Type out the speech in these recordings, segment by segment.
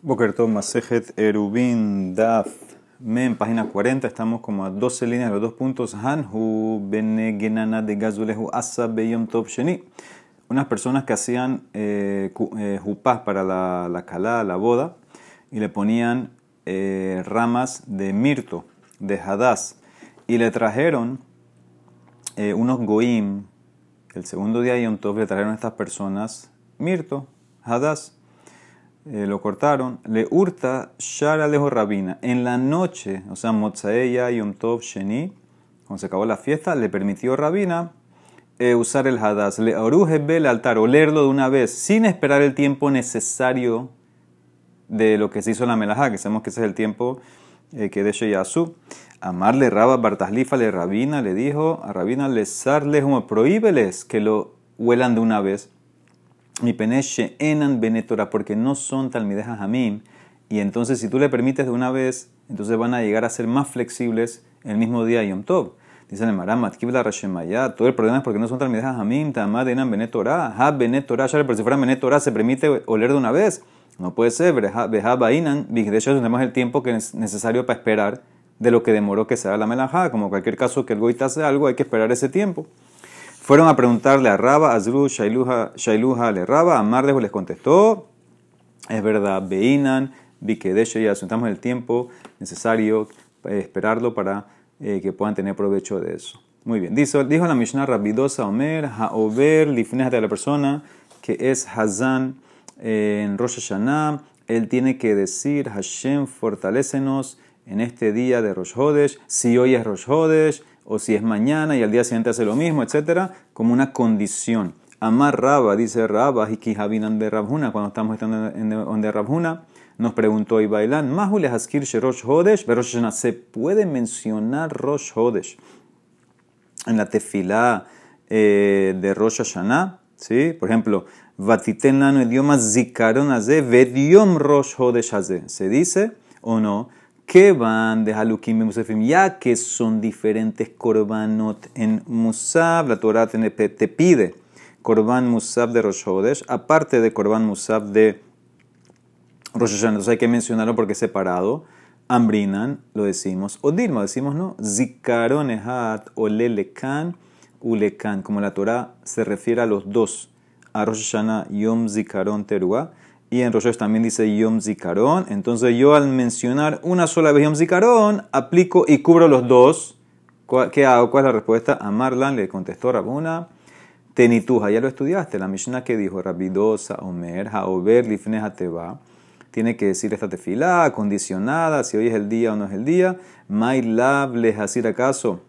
Bokertov Masejet Erubin Daf Men, página 40, estamos como a 12 líneas, los dos puntos. Hanhu Benegenana de Gazulehu Asa Beyom Tov Sheni. Unas personas que hacían eh, eh para la, la calá, la boda, y le ponían eh, ramas de mirto, de hadas, y le trajeron eh, unos goim. El segundo día de Yom le trajeron a estas personas mirto, hadas eh, lo cortaron, le hurta Shara Lejo Rabina. En la noche, o sea, Motzaeya Yom Tov Sheni, cuando se acabó la fiesta, le permitió Rabina eh, usar el Hadas. Le oruje el altar, olerlo de una vez, sin esperar el tiempo necesario de lo que se hizo en la Melajá, que sabemos que ese es el tiempo eh, que de Sheyasu. Amarle Raba Bartaslifa le Rabina, le dijo a Rabina, le sarles como prohíbeles que lo huelan de una vez mi peneshe enan benetora, porque no son talmideja jamim. Y entonces, si tú le permites de una vez, entonces van a llegar a ser más flexibles el mismo día Yom Tov. Dice el Maram, Kibla Rashemaya, todo el problema es porque no son talmideja jamim, tamad enan benetora, ha benetora, pero si fuera benetora se permite oler de una vez. No puede ser, beja bainan, de hecho tenemos el tiempo que es necesario para esperar de lo que demoró que se haga la melajá. Como cualquier caso que el goita hace algo, hay que esperar ese tiempo. Fueron a preguntarle a Raba, Azru, Shailuha, le Raba, Amardejo les contestó, es verdad, Beinan, Bikedesh, ya asuntamos el tiempo necesario eh, esperarlo para eh, que puedan tener provecho de eso. Muy bien, dijo, dijo la Mishnah Rabidosa Omer, Haover, Lifneh de la persona que es Hazan eh, en Rosh Hashanah, él tiene que decir, Hashem, fortalécenos en este día de Rosh Hodesh, si hoy es Rosh Hodesh, o si es mañana y al día siguiente hace lo mismo, etcétera, como una condición. Amar Raba, dice Raba, y Habinan de Rabhuna, cuando estamos estando en donde Rabhuna, nos preguntó Ibailan, Mahule Haskir Rosh Hodesh, pero ¿se puede mencionar Rosh Hodesh en la tefilá eh, de Rosh Hashanah? ¿Sí? Por ejemplo, Vatiten lano idioma zikaron haze, vediom Rosh Hodesh haze. ¿Se dice o no? Que van de Halukim y Musafim, ya que son diferentes korbanot en Musab, la Torah te, pide korban Musab de Rosh Hodesh, aparte de korban Musab de Rosh Hashanah. Hay que mencionarlo porque es separado. Ambrinan, lo decimos. O decimos no. Zikaron ehat o lelekan ulekan. Como la Torah se refiere a los dos. A Rosh Hashanah Yom Zikaron Teruah y en Rosh también dice Yom Zikaron. Entonces yo al mencionar una sola vez Yom Zikaron, aplico y cubro los dos. ¿Qué hago? ¿Cuál es la respuesta? A Marlan le contestó Rabuna. Tenituja, ya lo estudiaste. La Mishnah que dijo Rabidosa, Omer, Haober, Lifne, Teba. Tiene que decir esta tefilá, condicionada, si hoy es el día o no es el día. May Lab, así acaso.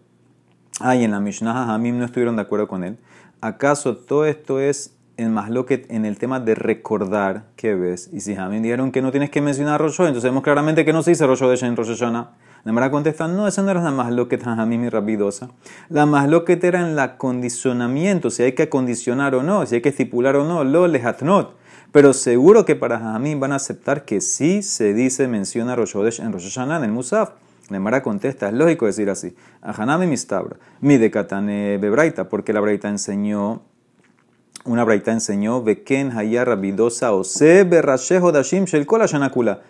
Ay, en la Mishnah Hamim no estuvieron de acuerdo con él. ¿Acaso todo esto es en que en el tema de recordar que ves. Y si Jamín dijeron que no tienes que mencionar Rosh entonces vemos claramente que no se dice Rosh en Rosh Hashanah. La Mara contesta, no, esa no era la Mahloket Jamín y Rabidosa. La Mahloket era en el acondicionamiento, si hay que acondicionar o no, si hay que estipular o no, lo lehatnot. Pero seguro que para Jamín van a aceptar que sí se dice, menciona Rosh en Rosh en el Musaf. La Mara contesta, es lógico decir así. Ahanami mistabra, mi de Katane Bebraita, porque la Braita enseñó una braita enseñó, Beken Hayar Rabidosa Ose Berrashejo Dashim Shel Kol Hashanakula.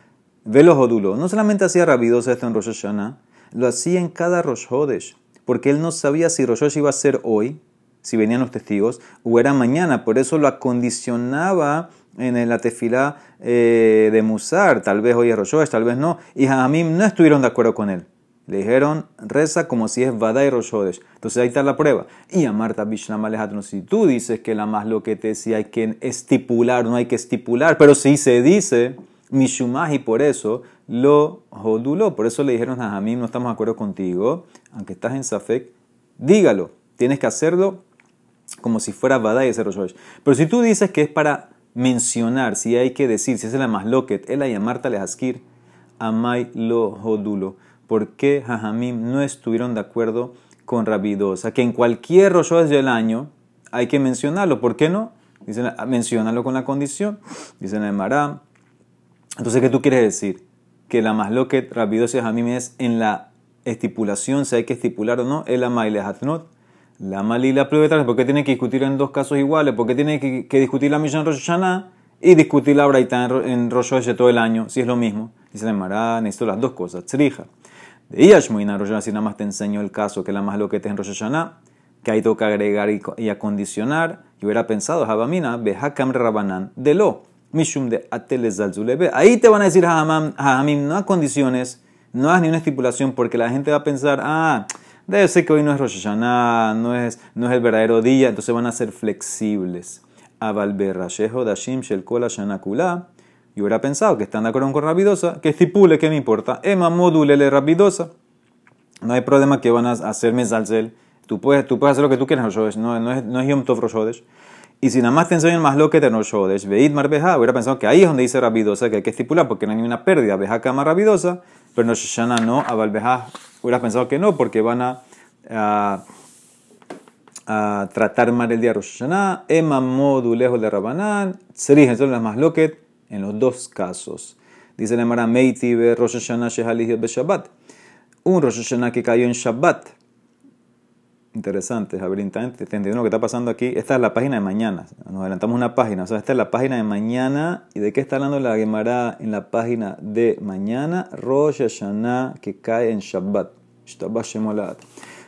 Velo Jodulo. No solamente hacía Rabidosa esto en Rosh Hashanah, lo hacía en cada Rosh Hodesh, porque él no sabía si Rosh iba a ser hoy, si venían los testigos, o era mañana. Por eso lo acondicionaba en la tefilá eh, de Musar. Tal vez hoy es Rosh tal vez no. Y Hamim no estuvieron de acuerdo con él. Le dijeron, reza como si es Vada y Roshodesh. Entonces ahí está la prueba. Y a Marta Bishnam Alejandro, si tú dices que la más lo que decía hay que estipular, no hay que estipular, pero si se dice Mishumah y por eso lo joduló. Por eso le dijeron a Jamim, no estamos de acuerdo contigo, aunque estás en Safek, dígalo. Tienes que hacerlo como si fuera Vada y ese Roshodesh. Pero si tú dices que es para mencionar, si hay que decir, si es la más loquet, él y a Marta Lejaskir, Amai lo jodulo por qué Jajamim no estuvieron de acuerdo con Rabidosa, que en cualquier Rosh del año hay que mencionarlo. ¿Por qué no? Dicen, ah, mencionarlo con la condición. Dicen el Maram. Entonces, ¿qué tú quieres decir? Que la más lo que Rabidosa y Jajamim es en la estipulación, si hay que estipular o no, es la Maile Hatnot. La Malila ¿por qué tiene que discutir en dos casos iguales? ¿Por qué tiene que, discutir la Mishnah Rosh Hashanah y discutir la braita en Rosh de todo el año, si es lo mismo. Dice la Emara, necesito las dos cosas. Tzrija. De Iyashmuina Rosh si nada más te enseño el caso que la más lo que te en Rosh Hashanah, que ahí toca agregar y, acondicionar. Yo hubiera pensado, Jabamina, Behakam Rabanan, de lo, Mishum de Atelezalzulebe. Ahí te van a decir, Jabamim, no hay condiciones, no hay ni una estipulación, porque la gente va a pensar, ah, debe ser que hoy no es Rosh Hashanah, no es, no es el verdadero día, entonces van a ser flexibles. Avalberrashejo Dashim Shelkola Shanakula. Yo hubiera pensado que están de acuerdo con Rabidosa, que estipule, que me importa. Ema modulele Rabidosa. No hay problema que van a hacerme salsel. Tú puedes, tú puedes hacer lo que tú quieras no, no, es, no es Yom Tov Rosh Y si nada más te enseñan más lo que te Rosh Veid Marbeja, hubiera pensado que ahí es donde dice Rabidosa que hay que estipular porque no hay ninguna pérdida. Beja cama Rabidosa, pero no Shoshana no, Avalbeja hubiera pensado que no porque van a a tratar mal el día Rosh Hashanah, Emma modu lejos de Rabanán, Serij, son las más loquet en los dos casos. Dice la Mara Meiti ve Rosh Hashanah Shehalihiot be Shabbat. Un Rosh Hashanah que cayó en Shabbat. Interesante, Javier, entendiendo lo que está pasando aquí. Esta es la página de mañana. Nos adelantamos una página. O sea, esta es la página de mañana. ¿Y de qué está hablando la Gemara en la página de mañana? Rosh Hashanah que cae en Shabbat. Shabbat.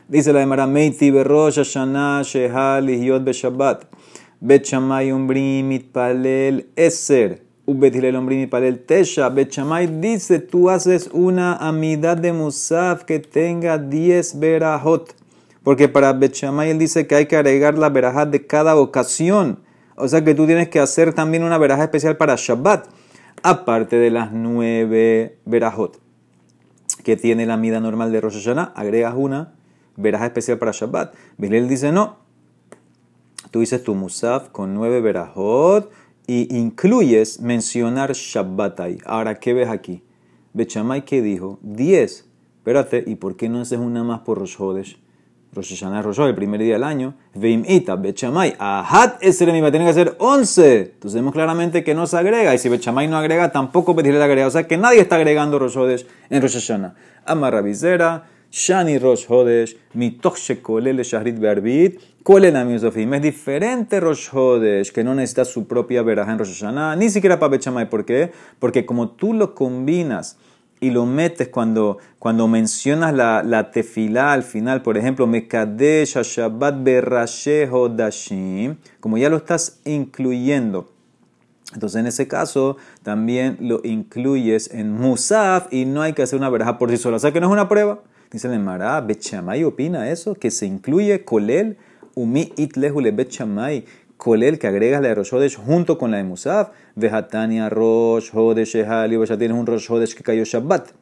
Dice la Emara Meiti Berosh Hashanah Shehal Ihyot Beshabbat. Bet Shammai Umbrim Mitpalel Eser. Ubet Hilel Umbrim Mitpalel Tesha. Bet Shammai dice, tú haces una amidad de Musaf que tenga 10 verajot. Porque para Bet Shammai él dice que hay que agregar la verajat de cada ocasión. O sea que tú tienes que hacer también una veraja especial para Shabbat. Aparte de las 9 verajot que tiene la amida normal de Rosh Hashanah, agregas una veraja especial para Shabbat. Bilel dice no. Tú dices tu musaf con nueve verajot y incluyes mencionar Shabbat ahí. Ahora, ¿qué ves aquí? Bechamay, ¿qué dijo? Diez. Espérate, ¿y por qué no haces una más por Rosh Hodesh? Rosh Hashanah Rosh el primer día del año. Veim ita, Bechamay, ahat esremi, va a tener que hacer once. Entonces vemos claramente que no se agrega. Y si Bechamay no agrega, tampoco Betilel agrega. O sea que nadie está agregando Rosh en Rosh Hashanah. Amarra visera, Shani Rosh Hodesh, Shekolel Shahrit Bearbit, Amiosofim. Es diferente Rosh Hodesh, que no necesita su propia veraja en Rosh Hashanah, ni siquiera para Bechamay. ¿Por qué? Porque como tú lo combinas y lo metes cuando, cuando mencionas la, la tefilá al final, por ejemplo, Mekadesh Shabbat Berashe Hodashim, como ya lo estás incluyendo. Entonces, en ese caso, también lo incluyes en Musaf y no hay que hacer una veraja por sí sola. O sea que no es una prueba. Dice el Mará, Bechamay opina eso, que se incluye Kolel, Umi Itlehule Bechamay, Kolel que agrega la de Rosh junto con la de Musaf, Vejatania Rosh Hodesh Ehali, ya tienes un Rosh Hodesh que cayó Shabbat.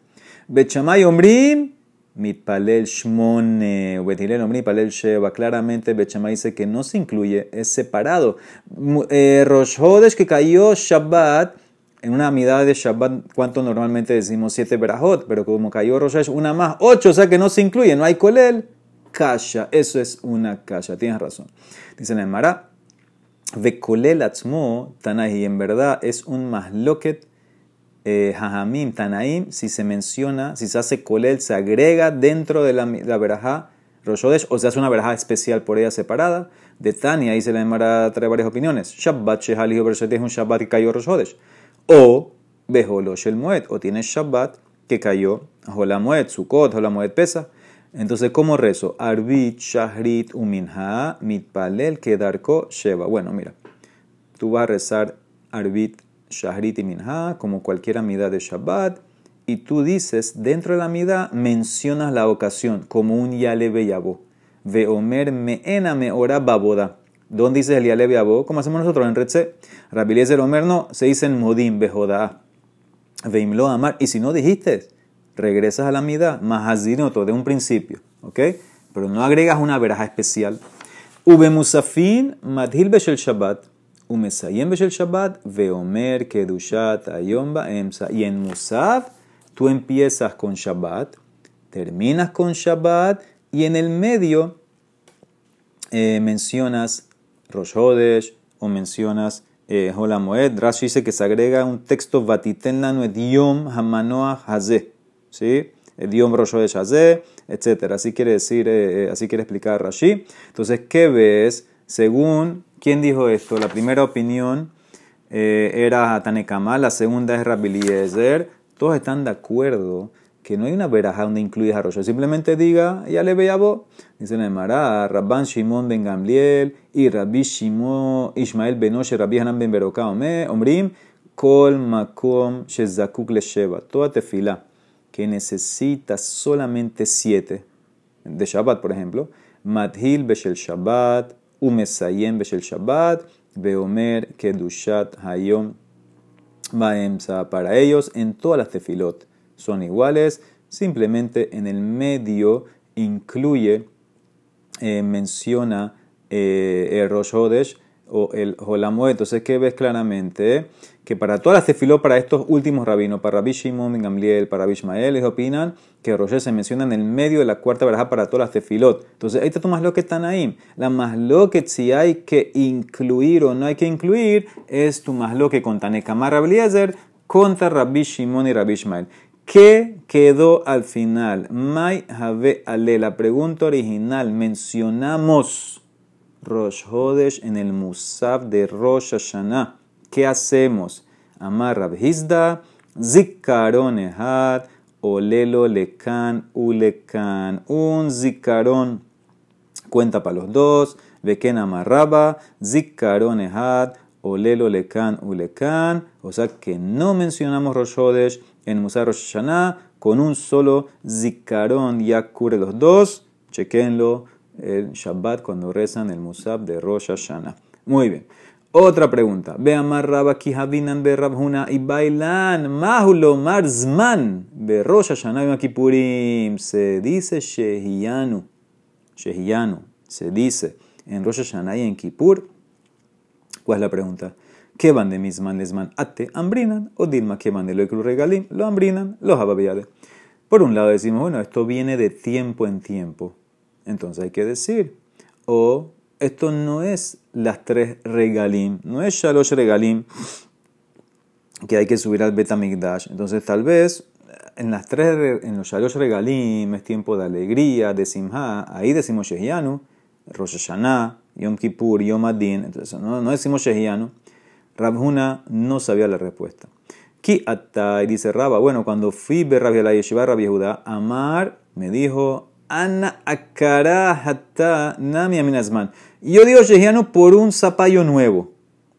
Bechamay Omrim, Mitpalel Shmone, Betilel Omrim, Palel Sheva. Claramente Bechamay dice que no se incluye, es separado. Eh, Rosh Hodesh que cayó Shabbat, en una mitad de Shabbat, ¿cuánto normalmente decimos? Siete berajot, pero como cayó Rosh una más, ocho, o sea que no se incluye, no hay kolel, kasha, eso es una kasha, tienes razón. Dice en el Mará, ve kolel atzmo tanahi, en verdad es un masloket eh, hajamim, tanaim, si se menciona, si se hace kolel, se agrega dentro de la, la verajá Rosh o se hace una verajá especial por ella separada. De Tania, ahí se le Mara trae varias opiniones. Shabbat Shehalihu es un Shabbat que cayó Rosh o Beholosh el Moed, o tienes Shabbat que cayó Holamoed, Sukkot, Holamoed Pesa. Entonces, ¿cómo rezo? Arbit, Shahrit, Uminha, Mitpalel, Kedarko, Sheva. Bueno, mira, tú vas a rezar Arbit, Shahrit y Minha, como cualquier amida de Shabbat, y tú dices, dentro de la amida, mencionas la ocasión, como un Yale Beyabo. Veomer Meena Meora Baboda. ¿Dónde dice el Yalev Yabo? Como hacemos nosotros en Retze. Rabiliezer Omer no, se dice en Modim, Bejoda. Veimlo Amar. Y si no dijiste, regresas a la mitad, Mahazinoto, de un principio. ¿Ok? Pero no agregas una veraja especial. Ube Musafin, Madhil Beshel Shabbat. Umesayem Beshel Shabbat, Veomer, Kedushat, Ayomba, Emsa. Y en Musaf, tú empiezas con Shabbat, terminas con Shabbat, y en el medio eh, mencionas Rosh Hodesh, o mencionas eh, Moed. Rashi dice que se agrega un texto Vatiten lanu Yom Hamanoah Hazeh. ¿Sí? Yom Rosh Hodesh Hazeh, etc. Así quiere decir, eh, eh, así quiere explicar Rashi. Entonces, ¿qué ves? Según, ¿quién dijo esto? La primera opinión eh, era Tanekama, la segunda es Rabiliezer. Todos están de acuerdo que no hay una veraja donde incluyes a Rosh. Simplemente diga, ya le veía vos. Dice en el Mará, Rabban Shimon ben Gamliel y Rabbi Shimon Ishmael ben Oshe, Rabbi Hanan ben Beroka, Omrim, Kol Makom Shezakuk Sheva. Toda tefila que necesita solamente siete, de Shabbat por ejemplo, Madhil Beshel Shabbat, Umesayem Beshel Shabbat, Beomer Kedushat Hayom Baemsa. Para ellos, en todas las tefilot son iguales, simplemente en el medio incluye, eh, menciona eh, el Rosh Hodesh o el Jolamoed. Entonces, ¿qué ves claramente? Que para todas las tefilot, para estos últimos rabinos, para Rabbi Shimon, Gamliel, para Rabbi Ishmael, ellos opinan que Rosh se menciona en el medio de la cuarta verja para todas las tefilot. Entonces, ahí está tu lo que están ahí. La más lo que si hay que incluir o no hay que incluir es tu más lo que con Tanekamar Rabliezer contra Rabbi Shimon y Rabbi Ishmael. ¿Qué quedó al final? Mai Have Ale. La pregunta original. Mencionamos Rosh Hodesh en el Musaf de Rosh Hashanah. ¿Qué hacemos? Amar Rabhizda, Zikaron Ehad, Olelo Lekan Ulekan. Un Zikaron cuenta para los dos. Beken Amarraba, Zikaron Ehad, Olelo Lekan Ulekan. O sea que no mencionamos Rosh Hodesh en Musar Rosh con un solo zikaron ya cubre los dos. Chequenlo el Shabbat cuando rezan el Musab de Rosh Hashanah. Muy bien. Otra pregunta. Ve amar Rabba Kihabinan be Rabhuna y bailan mahulo marzman be Rosh Hashanah Kipurim. Se dice Shehiyanu. Shehiyanu. Se dice en Rosh Hashanah y en Kippur. ¿Cuál es la pregunta? ¿Qué van de misman lesman ate ambrinan o dilma que van de lo regalim lo ambrinan los ababiade. Por un lado decimos, bueno, esto viene de tiempo en tiempo. Entonces hay que decir, o esto no es las tres regalim, no es shalosh regalim que hay que subir al betamigdash. Entonces tal vez en las tres, en los shalosh regalim es tiempo de alegría, de simha, ahí decimos shehianu, Rosh Hashanah, Yom Kippur, Yom Adin, entonces no, no decimos shehianu. Rabhuna no sabía la respuesta. Ki atta, y dice Rabba, bueno, cuando fui a Rabbi la yeshiva Rabbi Yehuda, Amar me dijo, Ana akara hatta nami aminazman. Yo digo shehiano por un zapallo nuevo.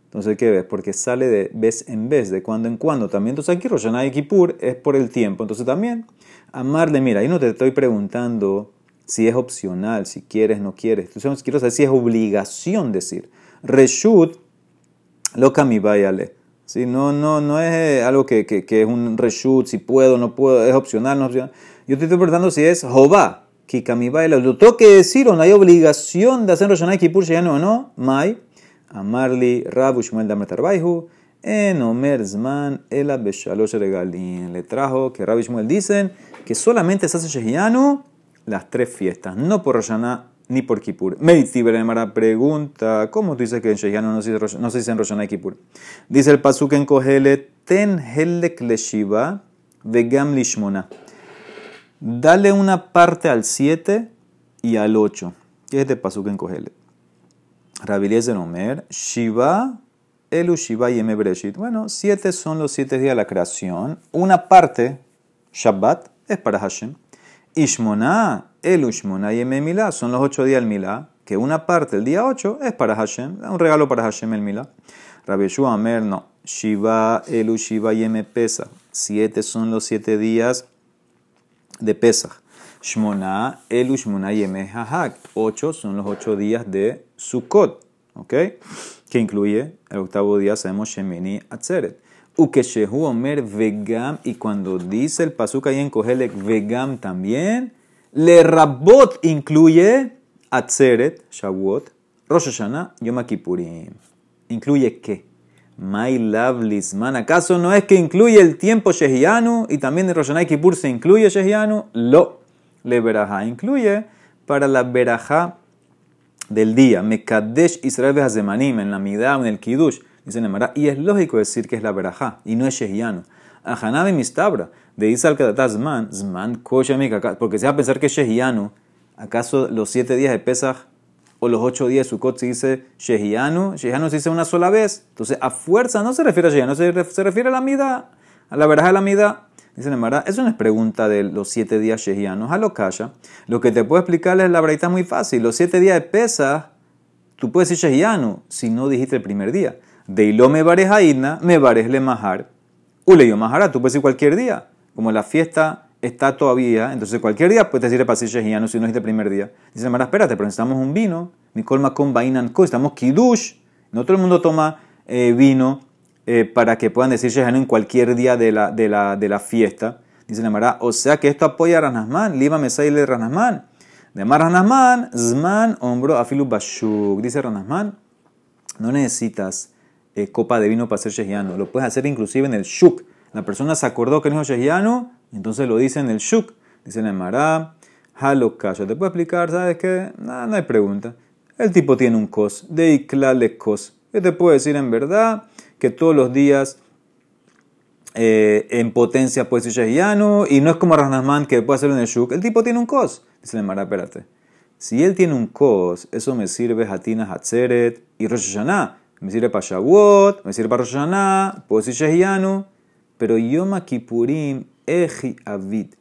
Entonces, ¿qué ves? Porque sale de vez en vez, de cuando en cuando. También, entonces aquí Roshanah y Kippur es por el tiempo. Entonces también, amarle, mira, ahí no te estoy preguntando si es opcional, si quieres, no quieres. Entonces, quiero saber si es obligación decir. Reshut lo vayale. ¿Sí? No, no, no es algo que, que, que, es un reshoot, si puedo, no puedo, es opcional, no opcional. Yo te estoy preguntando si es Jobá, que baila. Lo tengo que decir o no hay obligación de hacer Roshanay Kippur ya no, no. Mai, Amarli, Rabu Shmuel Damatarbaihu, en Omer Zman, Ela Beshalosh Regalin. Le trajo que Rabu Shmuel dicen que solamente se hace Shehianu las tres fiestas, no por Roshaná ni por Kippur. Meitiber Mara pregunta, ¿cómo tú dices que en Shehiano no se, no se dice en Rosh y Kippur? Dice el pasuk en Kohele, ten helek leshiva vegam lishmona. Dale una parte al 7 y al 8. ¿Qué es este pasuk en Kohele? Rabilies de Omer, Shiva, Elu Shiva y Breshit. Bueno, 7 son los 7 días de la creación. Una parte, Shabbat, es para Hashem. Ishmona, el Ushmona y Milá son los ocho días del Milá, que una parte, el día 8, es para Hashem, un regalo para Hashem el Milá. Rabbi Yeshua Amer, no. Shiva, Elu, Shiva y M Pesach. Siete son los siete días de Pesach. Shmona, Elu, Shmona y M Hahak. Ocho son los ocho días de Sukkot. ¿Ok? Que incluye el octavo día, sabemos Shemini Atzeret. Ukeshehu Omer Vegam. Y cuando dice el pasuk ahí en Kohelek Vegam también, le Rabot incluye Atzeret, Shavuot, Rosh Hashanah, Yom Kippurim. ¿Incluye qué? My man. ¿Acaso no es que incluye el tiempo Shehianu y también de Rosh Hashanah y Kippur se incluye Shehianu? Lo. Le Berajá incluye para la Berajá del día. Mekadesh Israel Behazemanim en la Midah en el Kiddush. Dice Nemara. Y es lógico decir que es la Berajá y no es Shehianu. Ajanabe Mistabra de Isal Zman, Zman Porque se va a pensar que es ¿acaso los siete días de Pesach o los ocho días de Sukkot se dice Shehianu, Shehianu se dice una sola vez. Entonces, a fuerza no se refiere a Shehianu, se, refiere a la mida, a la verdad de la mida. Dice Nemara, eso no es pregunta de los siete días Shehianos, a lo calla. Lo que te puedo explicar es la verdad muy fácil. Los siete días de pesa, tú puedes decir Shehianu si no dijiste el primer día. De ilo me bares me bares le mahar. Ule yo mahara, tú puedes decir cualquier día. Como la fiesta está todavía, entonces cualquier día puedes decir para decir Shehianu si no dijiste el primer día. Dice Nemara, espérate, pero necesitamos un vino. Mi colma con bainan ko, estamos kiddush. No todo el mundo toma eh, vino eh, para que puedan decir Shehianu en cualquier día de la, de la, de la fiesta. Dice Nemara, o sea que esto apoya a Ranasman, Lima Mesaile Ranasman. De Mar Ranasman, Zman, hombro, afilu bashuk. Dice Ranasman, no necesitas eh, copa de vino para hacer shehiano. Lo puedes hacer inclusive en el shuk. La persona se acordó que no es shehiano, entonces lo dice en el shuk. Dice Nemara, halokasha. Te puedo explicar, ¿sabes qué? No, hay pregunta. El tipo tiene un cos, de iklale cos. Yo te puedo decir en verdad que todos los días eh, en potencia puede ser Shehianu, y no es como Ranasman que puede hacerlo en el Shuk. El tipo tiene un cos. Dice el Mara, espérate. Si él tiene un cos, eso me sirve Hatina Hatzeret y Rosh Hashanah. Me sirve para Shavuot, me sirve para Rosh puedo decir Shehianu. Pero Yom Kippurim, Eji Avid.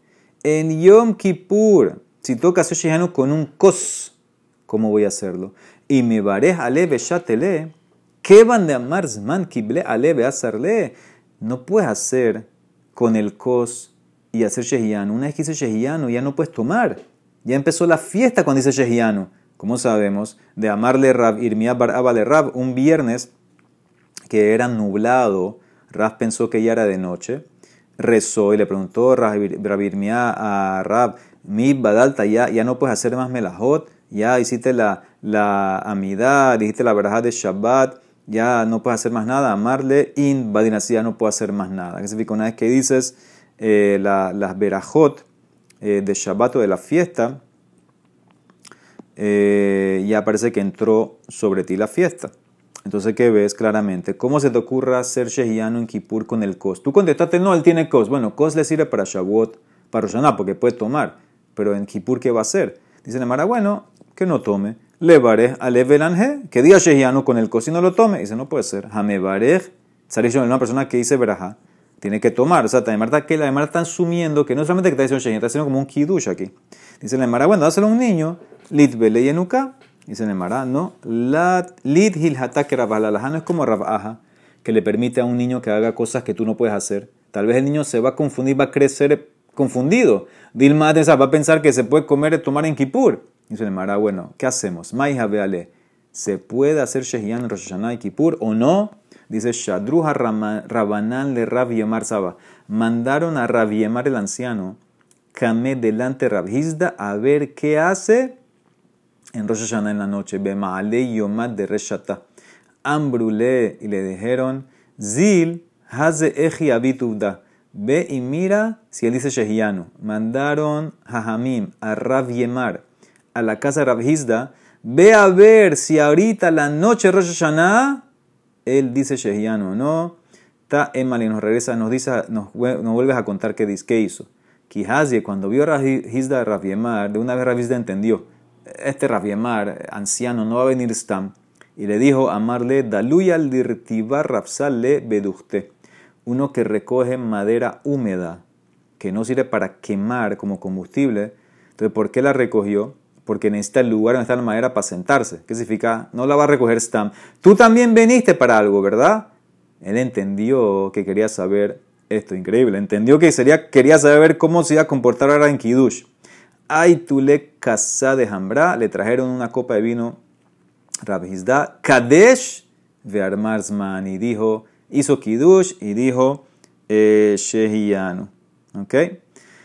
En Yom Kippur, si toca hacer Shehianu con un cos, ¿cómo voy a hacerlo? Y me barej aleve shatele, ¿qué van de amar zman kible aleve asarle? no puedes hacer con el kos y hacer shehiano. Una vez que hice shehiano ya no puedes tomar. Ya empezó la fiesta cuando dice shehiano. Como sabemos, de amarle Rab, Irmía Bar Rab, un viernes que era nublado, Rab pensó que ya era de noche, rezó y le preguntó Rab, Irmía a Rab, mi badalta, ya, ya no puedes hacer más melajot, ya hiciste la, la amidad, dijiste la verdad de Shabbat, ya no puedes hacer más nada, amarle, in badinasí no puede hacer más nada. ¿Qué significa? Una vez que dices eh, las verajot eh, de Shabbat o de la fiesta, eh, ya parece que entró sobre ti la fiesta. Entonces, ¿qué ves claramente? ¿Cómo se te ocurra hacer Shehiano en Kippur con el Kos? Tú contestaste, no, él tiene Kos. Bueno, Kos le sirve para Shavuot, para Roshaná, porque puede tomar. Pero en Kippur, ¿qué va a hacer? Dice Nemara, bueno, que no tome. Levarej alevelange, que diga Shehianu con el cocino lo tome. Dice, no puede ser. Hamevarej, es una persona que dice veraja, tiene que tomar. O sea, también que la demara está asumiendo que no solamente que está diciendo Shehianu, está haciendo como un kidush aquí. Dice la demara, bueno, dáselo a un niño, lit bele yenuka. Dice la demara, no, lit hilhatak no es como rabaja, que le permite a un niño que haga cosas que tú no puedes hacer. Tal vez el niño se va a confundir, va a crecer confundido. Dilma va a pensar que se puede comer y tomar en Kippur. Dice el Mara, bueno, ¿qué hacemos? Maija veale, ¿se puede hacer Shehian en Rosh Hashanah y Kippur o no? Dice Shadruja Rabanán le Rav Yemar Saba. Mandaron a Rav Yemar el anciano, camé delante de Rav Hizda a ver qué hace en Rosh Hashanah en la noche. Bemaale Yomad de Reshata. Ambrule y le dijeron, Zil haze eji abitubda. Ve y mira si él dice Shehianu. Mandaron Jajamim a Rav Yemar a la casa de Rabhizda, ve a ver si ahorita la noche Rosh Hashanah, él dice Shehiano, ¿no? Ta Emali nos regresa, nos dice, nos, nos vuelves a contar qué, qué hizo. Kihazie, cuando vio a Rabhizda de Rabiemar, de una vez Rabhizda entendió, este Rabiemar, anciano, no va a venir Stam. Y le dijo, amarle, daluya al dirtibar le beduchte. Uno que recoge madera húmeda, que no sirve para quemar como combustible. Entonces, ¿por qué la recogió? porque necesita el lugar donde está la madera para sentarse. ¿Qué significa? No la va a recoger Stam. Tú también viniste para algo, ¿verdad? Él entendió que quería saber esto, increíble. Entendió que sería, quería saber cómo se iba a comportar ahora en Kiddush. Ay, tú le casa de Hambra, le trajeron una copa de vino, Rabhizda, Kadesh Vearmarsman, y dijo, hizo Kiddush y dijo, eh, Shehianu. ¿Ok?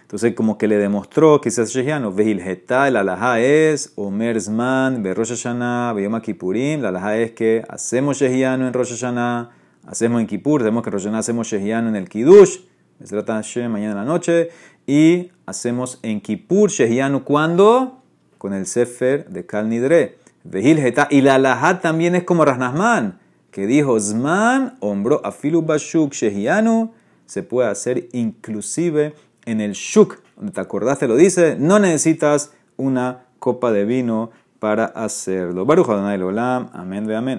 Entonces, como que le demostró que se hace Shehiano. Vehilheta, el alajá es Omer Zman, Rosh Hashanah, Beyoma Kippurim. La alajá es que hacemos Shehiano en Rosh Hashanah, hacemos en Kippur, sabemos que Rosh Hashanah hacemos Shehiano en el Kiddush, se trata de mañana en la noche, y hacemos en Kippur Shehiano cuando? Con el Sefer de Kal Nidre. Vehilheta, y la alajá también es como Rasnasman, que dijo Zman, hombro afilu bashuk Shehiano, se puede hacer inclusive en el shuk, donde te acordaste lo dice, no necesitas una copa de vino para hacerlo. Baruch Adonai Olam. Amén ve amén.